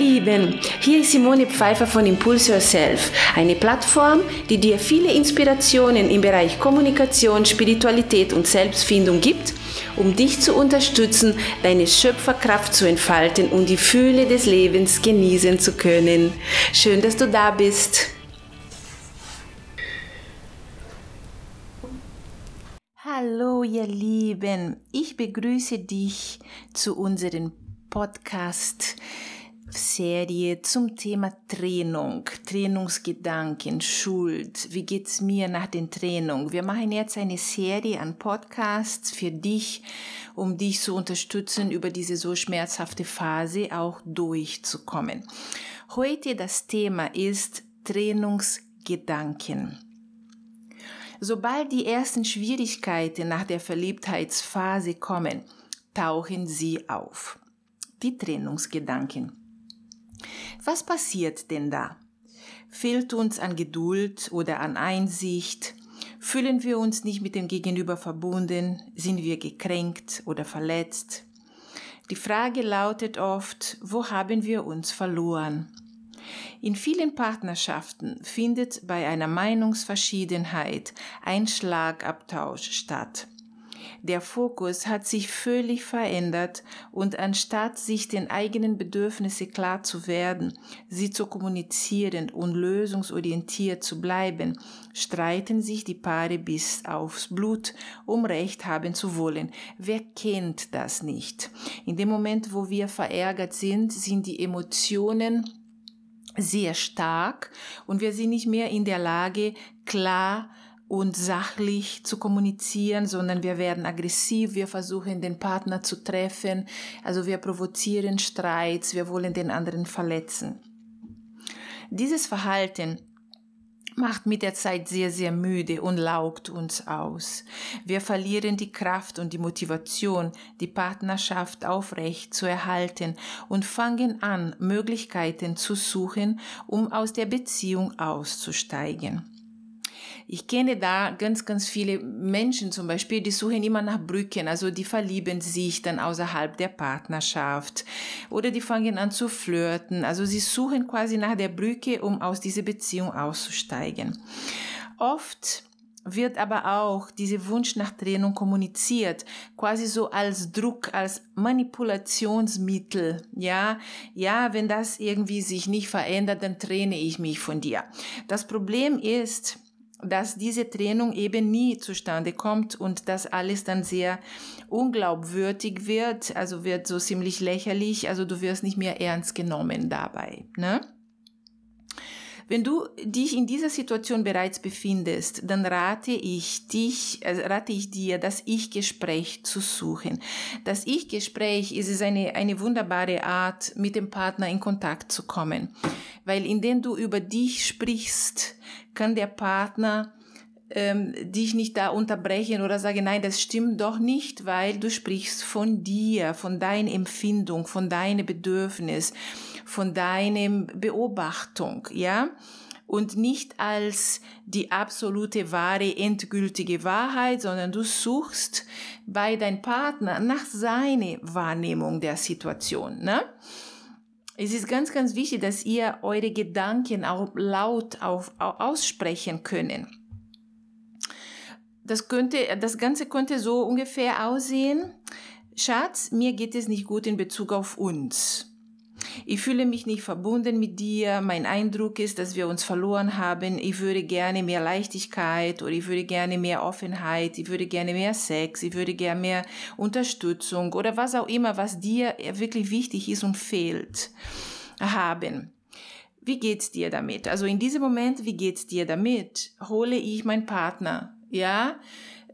Lieben, hier ist Simone Pfeiffer von Impulse Yourself, eine Plattform, die dir viele Inspirationen im Bereich Kommunikation, Spiritualität und Selbstfindung gibt, um dich zu unterstützen, deine Schöpferkraft zu entfalten und die Fühle des Lebens genießen zu können. Schön, dass du da bist. Hallo ihr Lieben, ich begrüße dich zu unserem Podcast Serie zum Thema Trennung, Trennungsgedanken, Schuld. Wie geht's mir nach den Trennung? Wir machen jetzt eine Serie an Podcasts für dich, um dich zu unterstützen, über diese so schmerzhafte Phase auch durchzukommen. Heute das Thema ist Trennungsgedanken. Sobald die ersten Schwierigkeiten nach der Verliebtheitsphase kommen, tauchen sie auf. Die Trennungsgedanken. Was passiert denn da? Fehlt uns an Geduld oder an Einsicht? Fühlen wir uns nicht mit dem Gegenüber verbunden? Sind wir gekränkt oder verletzt? Die Frage lautet oft, wo haben wir uns verloren? In vielen Partnerschaften findet bei einer Meinungsverschiedenheit ein Schlagabtausch statt. Der Fokus hat sich völlig verändert und anstatt sich den eigenen Bedürfnissen klar zu werden, sie zu kommunizieren und lösungsorientiert zu bleiben, streiten sich die Paare bis aufs Blut, um Recht haben zu wollen. Wer kennt das nicht? In dem Moment, wo wir verärgert sind, sind die Emotionen sehr stark und wir sind nicht mehr in der Lage, klar und sachlich zu kommunizieren, sondern wir werden aggressiv, wir versuchen den Partner zu treffen, also wir provozieren Streits, wir wollen den anderen verletzen. Dieses Verhalten macht mit der Zeit sehr, sehr müde und laugt uns aus. Wir verlieren die Kraft und die Motivation, die Partnerschaft aufrecht zu erhalten und fangen an, Möglichkeiten zu suchen, um aus der Beziehung auszusteigen. Ich kenne da ganz, ganz viele Menschen zum Beispiel, die suchen immer nach Brücken, also die verlieben sich dann außerhalb der Partnerschaft oder die fangen an zu flirten. Also sie suchen quasi nach der Brücke, um aus dieser Beziehung auszusteigen. Oft wird aber auch dieser Wunsch nach Trennung kommuniziert, quasi so als Druck, als Manipulationsmittel. Ja, ja, wenn das irgendwie sich nicht verändert, dann trenne ich mich von dir. Das Problem ist, dass diese Trennung eben nie zustande kommt und dass alles dann sehr unglaubwürdig wird, also wird so ziemlich lächerlich, also du wirst nicht mehr ernst genommen dabei. Ne? Wenn du dich in dieser Situation bereits befindest, dann rate ich dich, also rate ich dir, das Ich-Gespräch zu suchen. Das Ich-Gespräch ist eine, eine wunderbare Art, mit dem Partner in Kontakt zu kommen. Weil indem du über dich sprichst, kann der Partner ähm, dich nicht da unterbrechen oder sagen, nein, das stimmt doch nicht, weil du sprichst von dir, von deiner Empfindung, von deinem Bedürfnis von deinem Beobachtung, ja? Und nicht als die absolute wahre, endgültige Wahrheit, sondern du suchst bei deinem Partner nach seiner Wahrnehmung der Situation, ne? Es ist ganz, ganz wichtig, dass ihr eure Gedanken auch laut auf, aussprechen können. Das könnte, das Ganze könnte so ungefähr aussehen. Schatz, mir geht es nicht gut in Bezug auf uns. Ich fühle mich nicht verbunden mit dir. Mein Eindruck ist, dass wir uns verloren haben. Ich würde gerne mehr Leichtigkeit oder ich würde gerne mehr Offenheit. Ich würde gerne mehr Sex. Ich würde gerne mehr Unterstützung oder was auch immer, was dir wirklich wichtig ist und fehlt, haben. Wie geht's dir damit? Also in diesem Moment, wie geht's dir damit? Hole ich meinen Partner? Ja?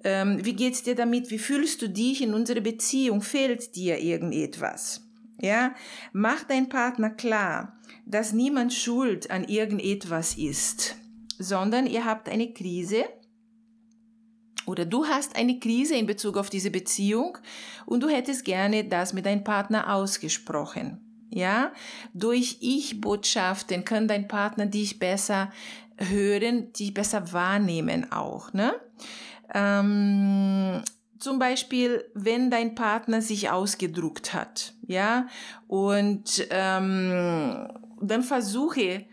Ähm, wie geht's dir damit? Wie fühlst du dich in unserer Beziehung? Fehlt dir irgendetwas? Ja, mach dein Partner klar, dass niemand schuld an irgendetwas ist, sondern ihr habt eine Krise oder du hast eine Krise in Bezug auf diese Beziehung und du hättest gerne das mit deinem Partner ausgesprochen. Ja, durch Ich-Botschaften kann dein Partner dich besser hören, dich besser wahrnehmen auch. Ne? Ähm, zum Beispiel, wenn dein Partner sich ausgedruckt hat, ja, und ähm, dann versuche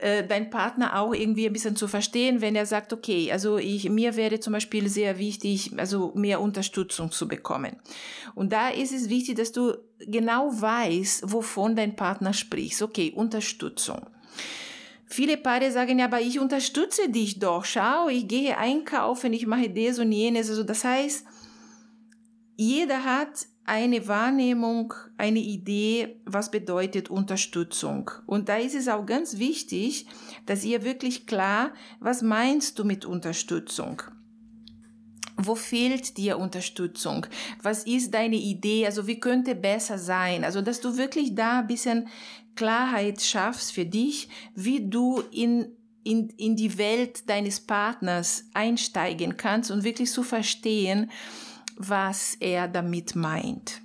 äh, dein Partner auch irgendwie ein bisschen zu verstehen, wenn er sagt, okay, also ich, mir wäre zum Beispiel sehr wichtig, also mehr Unterstützung zu bekommen. Und da ist es wichtig, dass du genau weißt, wovon dein Partner spricht. Okay, Unterstützung. Viele Paare sagen ja, aber ich unterstütze dich doch. Schau, ich gehe einkaufen, ich mache das und jenes. Also das heißt, jeder hat eine Wahrnehmung, eine Idee, was bedeutet Unterstützung. Und da ist es auch ganz wichtig, dass ihr wirklich klar, was meinst du mit Unterstützung? Wo fehlt dir Unterstützung? Was ist deine Idee? Also wie könnte besser sein? Also dass du wirklich da ein bisschen Klarheit schaffst für dich, wie du in in, in die Welt deines Partners einsteigen kannst und wirklich zu verstehen, was er damit meint.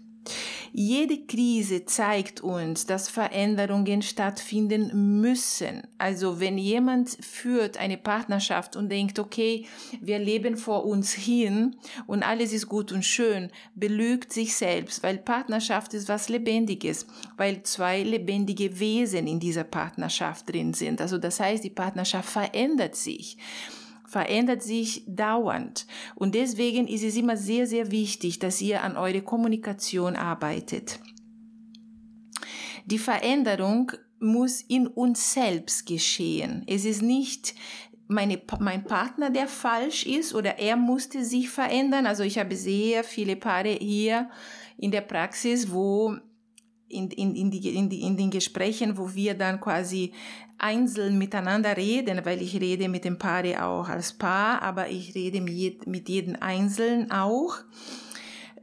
Jede Krise zeigt uns, dass Veränderungen stattfinden müssen. Also wenn jemand führt eine Partnerschaft und denkt, okay, wir leben vor uns hin und alles ist gut und schön, belügt sich selbst, weil Partnerschaft ist was Lebendiges, weil zwei lebendige Wesen in dieser Partnerschaft drin sind. Also das heißt, die Partnerschaft verändert sich verändert sich dauernd. Und deswegen ist es immer sehr, sehr wichtig, dass ihr an eure Kommunikation arbeitet. Die Veränderung muss in uns selbst geschehen. Es ist nicht meine, mein Partner, der falsch ist oder er musste sich verändern. Also ich habe sehr viele Paare hier in der Praxis, wo in, in, in, die, in, die, in den Gesprächen, wo wir dann quasi einzeln miteinander reden, weil ich rede mit dem Paare auch als Paar, aber ich rede mit, mit jedem Einzelnen auch.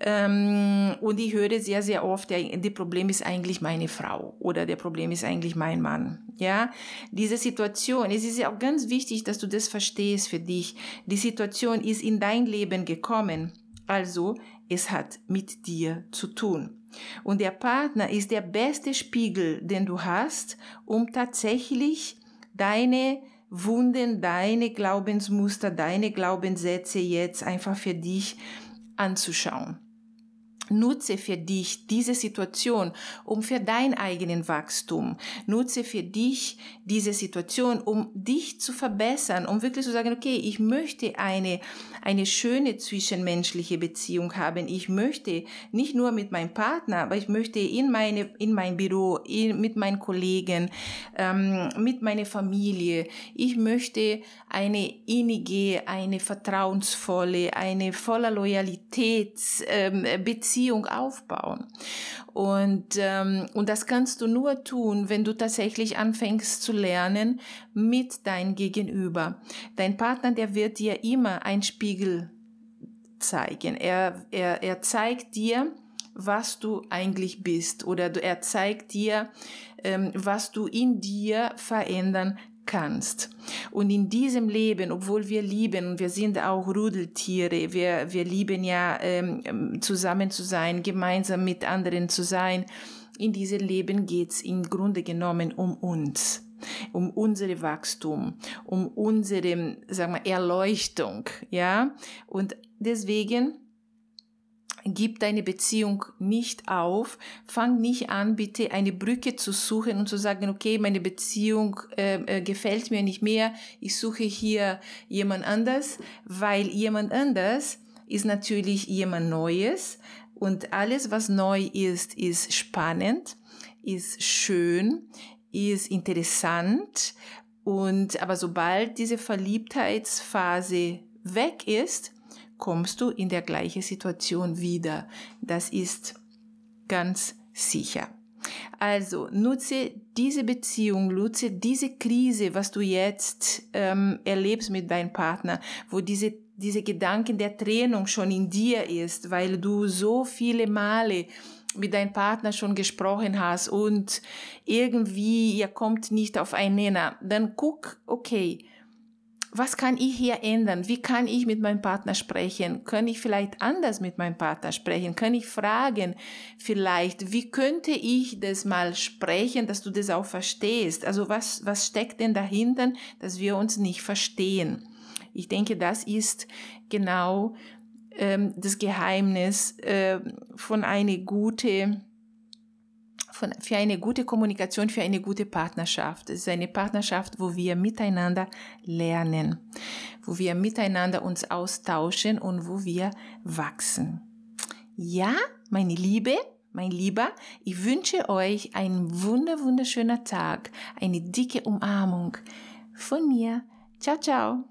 Ähm, und ich höre sehr, sehr oft, der, der Problem ist eigentlich meine Frau oder der Problem ist eigentlich mein Mann. Ja, diese Situation, es ist ja auch ganz wichtig, dass du das verstehst für dich. Die Situation ist in dein Leben gekommen. Also, es hat mit dir zu tun. Und der Partner ist der beste Spiegel, den du hast, um tatsächlich deine Wunden, deine Glaubensmuster, deine Glaubenssätze jetzt einfach für dich anzuschauen. Nutze für dich diese Situation, um für dein eigenen Wachstum. Nutze für dich diese Situation, um dich zu verbessern, um wirklich zu sagen, okay, ich möchte eine, eine schöne zwischenmenschliche Beziehung haben. Ich möchte nicht nur mit meinem Partner, aber ich möchte in meine, in mein Büro, in, mit meinen Kollegen, ähm, mit meiner Familie. Ich möchte eine innige, eine vertrauensvolle, eine voller Loyalität ähm, Beziehung aufbauen. Und, ähm, und das kannst du nur tun, wenn du tatsächlich anfängst zu lernen mit deinem Gegenüber. Dein Partner, der wird dir immer ein Spiegel zeigen. Er, er, er zeigt dir, was du eigentlich bist oder er zeigt dir, ähm, was du in dir verändern kannst. Und in diesem Leben, obwohl wir lieben, wir sind auch Rudeltiere, wir, wir lieben ja ähm, zusammen zu sein, gemeinsam mit anderen zu sein, in diesem Leben geht's im Grunde genommen um uns um unsere Wachstum, um unsere, sagen wir, Erleuchtung, ja. Und deswegen Gib deine Beziehung nicht auf. Fang nicht an, bitte eine Brücke zu suchen und zu sagen, okay, meine Beziehung äh, äh, gefällt mir nicht mehr. Ich suche hier jemand anders, weil jemand anders ist natürlich jemand Neues und alles, was neu ist, ist spannend, ist schön, ist interessant und aber sobald diese Verliebtheitsphase weg ist, kommst du in der gleichen Situation wieder. Das ist ganz sicher. Also nutze diese Beziehung, nutze diese Krise, was du jetzt ähm, erlebst mit deinem Partner, wo diese, diese Gedanken der Trennung schon in dir ist, weil du so viele Male mit deinem Partner schon gesprochen hast und irgendwie ihr kommt nicht auf einen Nenner, dann guck, okay, was kann ich hier ändern? Wie kann ich mit meinem Partner sprechen? Kann ich vielleicht anders mit meinem Partner sprechen? Kann ich fragen vielleicht, wie könnte ich das mal sprechen, dass du das auch verstehst? Also was, was steckt denn dahinter, dass wir uns nicht verstehen? Ich denke, das ist genau ähm, das Geheimnis äh, von eine gute von, für eine gute Kommunikation, für eine gute Partnerschaft. Es ist eine Partnerschaft, wo wir miteinander lernen, wo wir miteinander uns austauschen und wo wir wachsen. Ja, meine Liebe, mein Lieber, ich wünsche euch einen wunder, wunderschöner Tag, eine dicke Umarmung von mir. Ciao, ciao.